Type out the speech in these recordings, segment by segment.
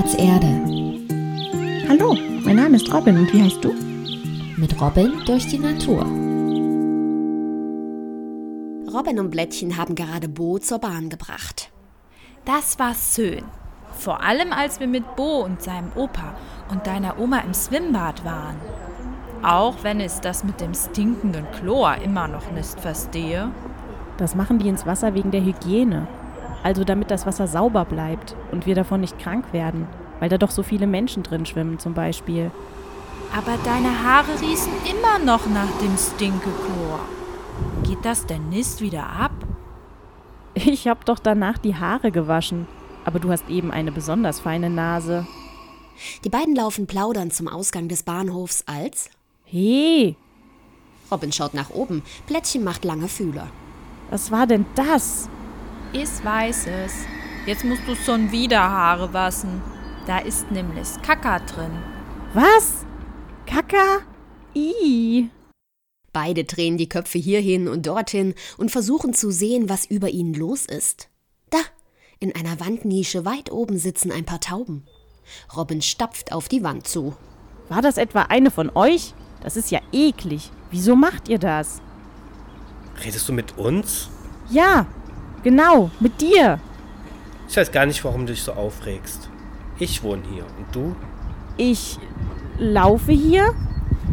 Spielplatz Erde. Hallo, mein Name ist Robin und wie heißt du? Mit Robin durch die Natur. Robin und Blättchen haben gerade Bo zur Bahn gebracht. Das war schön. Vor allem als wir mit Bo und seinem Opa und deiner Oma im Schwimmbad waren. Auch wenn es das mit dem stinkenden Chlor immer noch nicht verstehe. Das machen die ins Wasser wegen der Hygiene. Also damit das Wasser sauber bleibt und wir davon nicht krank werden, weil da doch so viele Menschen drin schwimmen zum Beispiel. Aber deine Haare riechen immer noch nach dem Stinkechlor. Geht das denn nicht wieder ab? Ich hab doch danach die Haare gewaschen. Aber du hast eben eine besonders feine Nase. Die beiden laufen plaudern zum Ausgang des Bahnhofs als. Hey! Robin schaut nach oben, Plättchen macht lange Fühler. Was war denn das? Ich weiß es. Jetzt musst du schon wieder Haare waschen. Da ist nämlich Kaka drin. Was? Kaka? I. Beide drehen die Köpfe hierhin und dorthin und versuchen zu sehen, was über ihnen los ist. Da, in einer Wandnische weit oben sitzen ein paar Tauben. Robin stapft auf die Wand zu. War das etwa eine von euch? Das ist ja eklig. Wieso macht ihr das? Redest du mit uns? Ja, genau, mit dir. Ich weiß gar nicht, warum du dich so aufregst. Ich wohne hier und du? Ich laufe hier?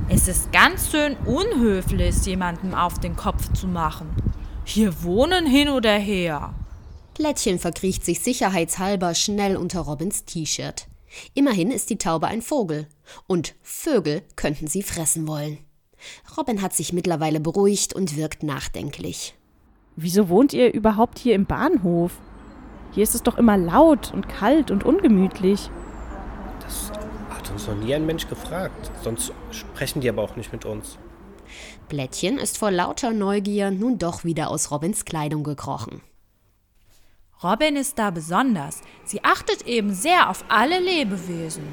Es ist ganz schön unhöflich, jemandem auf den Kopf zu machen. Hier wohnen hin oder her. Plättchen verkriecht sich sicherheitshalber schnell unter Robins T-Shirt. Immerhin ist die Taube ein Vogel. Und Vögel könnten sie fressen wollen. Robin hat sich mittlerweile beruhigt und wirkt nachdenklich. Wieso wohnt ihr überhaupt hier im Bahnhof? Hier ist es doch immer laut und kalt und ungemütlich. Das hat uns noch nie ein Mensch gefragt. Sonst sprechen die aber auch nicht mit uns. Blättchen ist vor lauter Neugier nun doch wieder aus Robins Kleidung gekrochen. Robin ist da besonders. Sie achtet eben sehr auf alle Lebewesen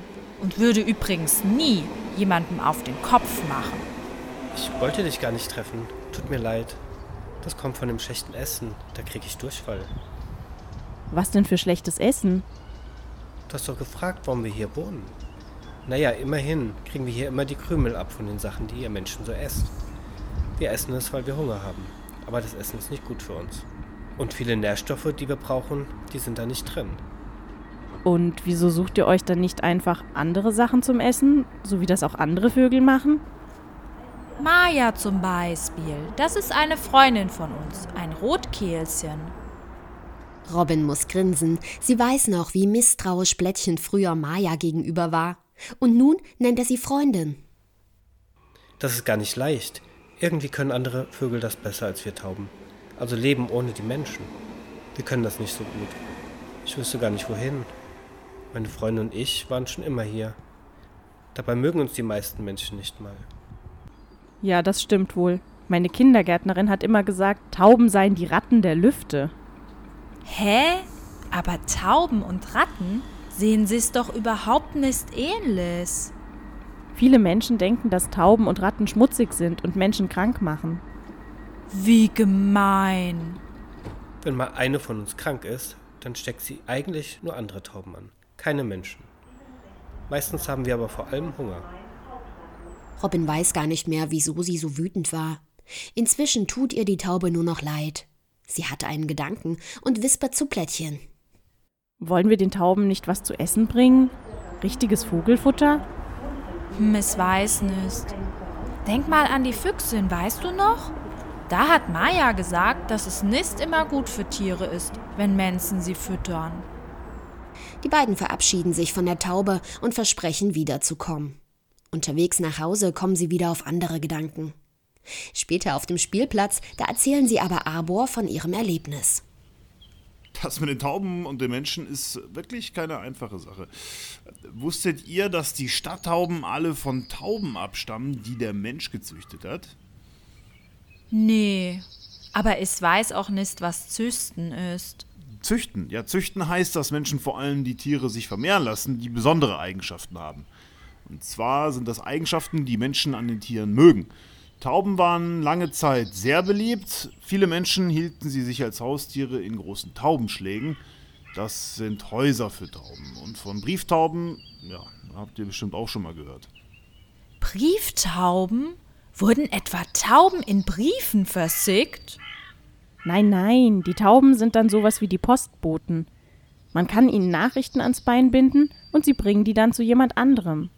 und würde übrigens nie jemandem auf den Kopf machen. Ich wollte dich gar nicht treffen. Tut mir leid. Das kommt von dem schlechten Essen. Da kriege ich Durchfall. Was denn für schlechtes Essen? Du hast doch gefragt, warum wir hier wohnen. Naja, immerhin kriegen wir hier immer die Krümel ab von den Sachen, die ihr Menschen so esst. Wir essen es, weil wir Hunger haben. Aber das Essen ist nicht gut für uns. Und viele Nährstoffe, die wir brauchen, die sind da nicht drin. Und wieso sucht ihr euch dann nicht einfach andere Sachen zum Essen, so wie das auch andere Vögel machen? Maja zum Beispiel. Das ist eine Freundin von uns, ein Rotkehlchen. Robin muss grinsen. Sie weiß noch, wie misstrauisch Blättchen früher Maja gegenüber war. Und nun nennt er sie Freundin. Das ist gar nicht leicht. Irgendwie können andere Vögel das besser als wir Tauben. Also leben ohne die Menschen. Wir können das nicht so gut. Ich wüsste gar nicht wohin. Meine Freundin und ich waren schon immer hier. Dabei mögen uns die meisten Menschen nicht mal. Ja, das stimmt wohl. Meine Kindergärtnerin hat immer gesagt, Tauben seien die Ratten der Lüfte. Hä? Aber Tauben und Ratten sehen sich doch überhaupt nicht ähnlich. Viele Menschen denken, dass Tauben und Ratten schmutzig sind und Menschen krank machen. Wie gemein. Wenn mal eine von uns krank ist, dann steckt sie eigentlich nur andere Tauben an, keine Menschen. Meistens haben wir aber vor allem Hunger. Robin weiß gar nicht mehr, wieso sie so wütend war. Inzwischen tut ihr die Taube nur noch leid. Sie hatte einen Gedanken und wispert zu Plättchen. Wollen wir den Tauben nicht was zu essen bringen? Richtiges Vogelfutter? Hm, es weiß nicht. Denk mal an die Füchsin, weißt du noch? Da hat Maya gesagt, dass es nicht immer gut für Tiere ist, wenn Menschen sie füttern. Die beiden verabschieden sich von der Taube und versprechen wiederzukommen. Unterwegs nach Hause kommen sie wieder auf andere Gedanken. Später auf dem Spielplatz, da erzählen sie aber Arbor von ihrem Erlebnis. Das mit den Tauben und den Menschen ist wirklich keine einfache Sache. Wusstet ihr, dass die Stadttauben alle von Tauben abstammen, die der Mensch gezüchtet hat? Nee, aber ich weiß auch nicht, was Züchten ist. Züchten. Ja, züchten heißt, dass Menschen vor allem die Tiere sich vermehren lassen, die besondere Eigenschaften haben. Und zwar sind das Eigenschaften, die Menschen an den Tieren mögen. Tauben waren lange Zeit sehr beliebt. Viele Menschen hielten sie sich als Haustiere in großen Taubenschlägen. Das sind Häuser für Tauben. Und von Brieftauben, ja, habt ihr bestimmt auch schon mal gehört. Brieftauben? Wurden etwa Tauben in Briefen versickt? Nein, nein, die Tauben sind dann sowas wie die Postboten. Man kann ihnen Nachrichten ans Bein binden und sie bringen die dann zu jemand anderem.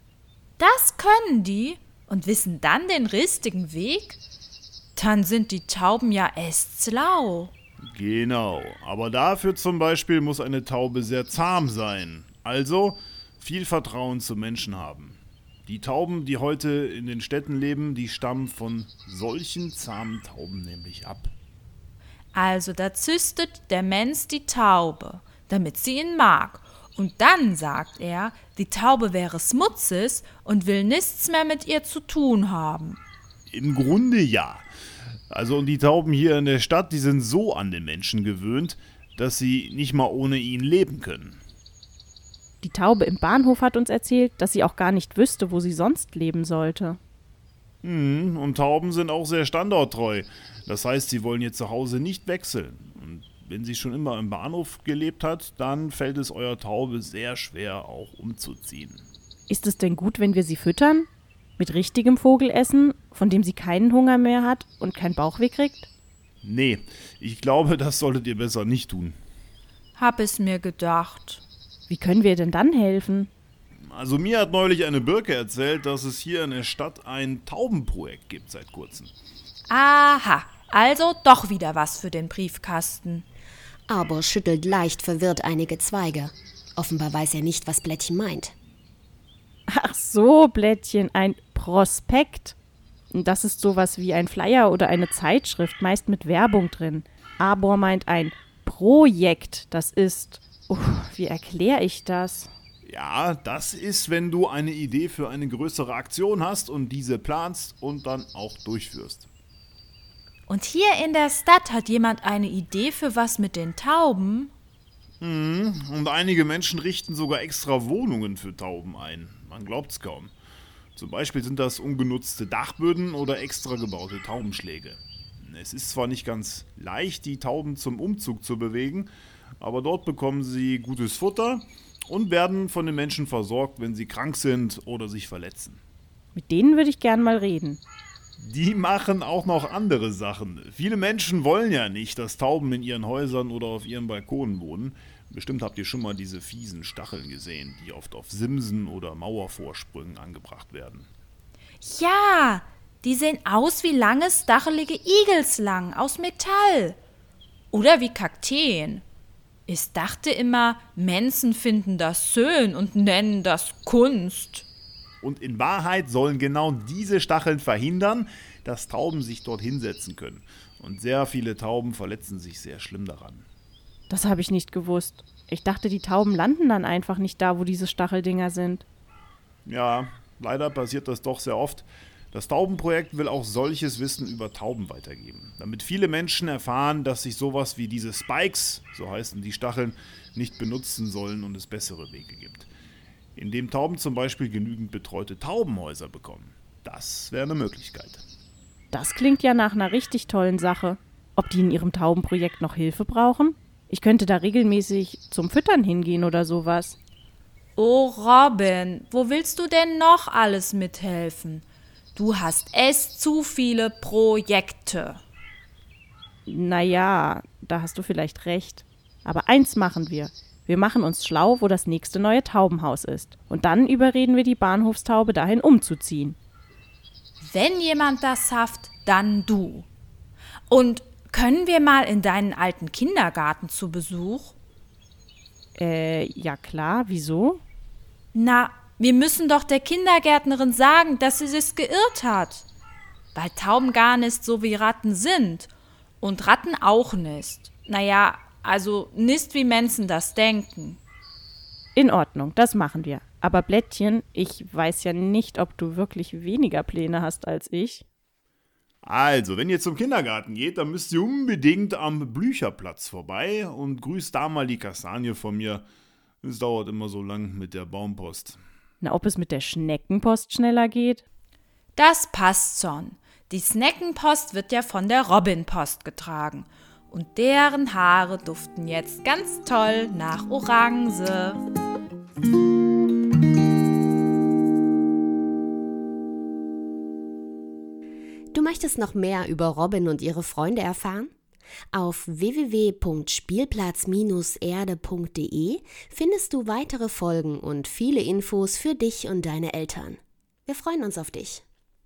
Das können die und wissen dann den richtigen Weg? Dann sind die Tauben ja estslau. Genau, aber dafür zum Beispiel muss eine Taube sehr zahm sein. Also viel Vertrauen zu Menschen haben. Die Tauben, die heute in den Städten leben, die stammen von solchen zahmen Tauben nämlich ab. Also da züstet der Mensch die Taube, damit sie ihn mag. Und dann sagt er, die Taube wäre Smutzes und will nichts mehr mit ihr zu tun haben. Im Grunde ja. Also und die Tauben hier in der Stadt, die sind so an den Menschen gewöhnt, dass sie nicht mal ohne ihn leben können. Die Taube im Bahnhof hat uns erzählt, dass sie auch gar nicht wüsste, wo sie sonst leben sollte. Hm, und Tauben sind auch sehr standorttreu. Das heißt, sie wollen ihr Zuhause nicht wechseln. Wenn sie schon immer im Bahnhof gelebt hat, dann fällt es eurer Taube sehr schwer, auch umzuziehen. Ist es denn gut, wenn wir sie füttern? Mit richtigem Vogelessen, von dem sie keinen Hunger mehr hat und keinen Bauchweh kriegt? Nee, ich glaube, das solltet ihr besser nicht tun. Hab es mir gedacht. Wie können wir denn dann helfen? Also mir hat neulich eine Birke erzählt, dass es hier in der Stadt ein Taubenprojekt gibt seit kurzem. Aha, also doch wieder was für den Briefkasten. Aber schüttelt leicht verwirrt einige Zweige. Offenbar weiß er nicht, was Blättchen meint. Ach so, Blättchen, ein Prospekt. Das ist sowas wie ein Flyer oder eine Zeitschrift, meist mit Werbung drin. Arbor meint ein Projekt. Das ist. Uh, wie erkläre ich das? Ja, das ist, wenn du eine Idee für eine größere Aktion hast und diese planst und dann auch durchführst. Und hier in der Stadt hat jemand eine Idee für was mit den Tauben? Mhm, und einige Menschen richten sogar extra Wohnungen für Tauben ein. Man glaubt's kaum. Zum Beispiel sind das ungenutzte Dachböden oder extra gebaute Taubenschläge. Es ist zwar nicht ganz leicht, die Tauben zum Umzug zu bewegen, aber dort bekommen sie gutes Futter und werden von den Menschen versorgt, wenn sie krank sind oder sich verletzen. Mit denen würde ich gern mal reden. Die machen auch noch andere Sachen. Viele Menschen wollen ja nicht, dass Tauben in ihren Häusern oder auf ihren Balkonen wohnen. Bestimmt habt ihr schon mal diese fiesen Stacheln gesehen, die oft auf Simsen oder Mauervorsprüngen angebracht werden. Ja, die sehen aus wie lange, stachelige Igelslang aus Metall. Oder wie Kakteen. Ich dachte immer, Menschen finden das schön und nennen das Kunst. Und in Wahrheit sollen genau diese Stacheln verhindern, dass Tauben sich dort hinsetzen können. Und sehr viele Tauben verletzen sich sehr schlimm daran. Das habe ich nicht gewusst. Ich dachte, die Tauben landen dann einfach nicht da, wo diese Stacheldinger sind. Ja, leider passiert das doch sehr oft. Das Taubenprojekt will auch solches Wissen über Tauben weitergeben, damit viele Menschen erfahren, dass sich sowas wie diese Spikes, so heißen die Stacheln, nicht benutzen sollen und es bessere Wege gibt. Indem Tauben zum Beispiel genügend betreute Taubenhäuser bekommen. Das wäre eine Möglichkeit. Das klingt ja nach einer richtig tollen Sache. Ob die in ihrem Taubenprojekt noch Hilfe brauchen? Ich könnte da regelmäßig zum Füttern hingehen oder sowas. Oh, Robin, wo willst du denn noch alles mithelfen? Du hast es zu viele Projekte. Naja, da hast du vielleicht recht. Aber eins machen wir. Wir machen uns schlau, wo das nächste neue Taubenhaus ist. Und dann überreden wir die Bahnhofstaube dahin umzuziehen. Wenn jemand das schafft, dann du. Und können wir mal in deinen alten Kindergarten zu Besuch? Äh, ja klar, wieso? Na, wir müssen doch der Kindergärtnerin sagen, dass sie sich geirrt hat. Weil Tauben gar nicht so wie Ratten sind. Und Ratten auch nicht. Naja, also nicht wie Menschen das denken. In Ordnung, das machen wir. Aber Blättchen, ich weiß ja nicht, ob du wirklich weniger Pläne hast als ich. Also, wenn ihr zum Kindergarten geht, dann müsst ihr unbedingt am Blücherplatz vorbei und grüßt da mal die Kastanie von mir. Es dauert immer so lang mit der Baumpost. Na, ob es mit der Schneckenpost schneller geht? Das passt schon. Die Sneckenpost wird ja von der Robinpost getragen. Und deren Haare duften jetzt ganz toll nach Orange. Du möchtest noch mehr über Robin und ihre Freunde erfahren? Auf www.spielplatz-erde.de findest du weitere Folgen und viele Infos für dich und deine Eltern. Wir freuen uns auf dich.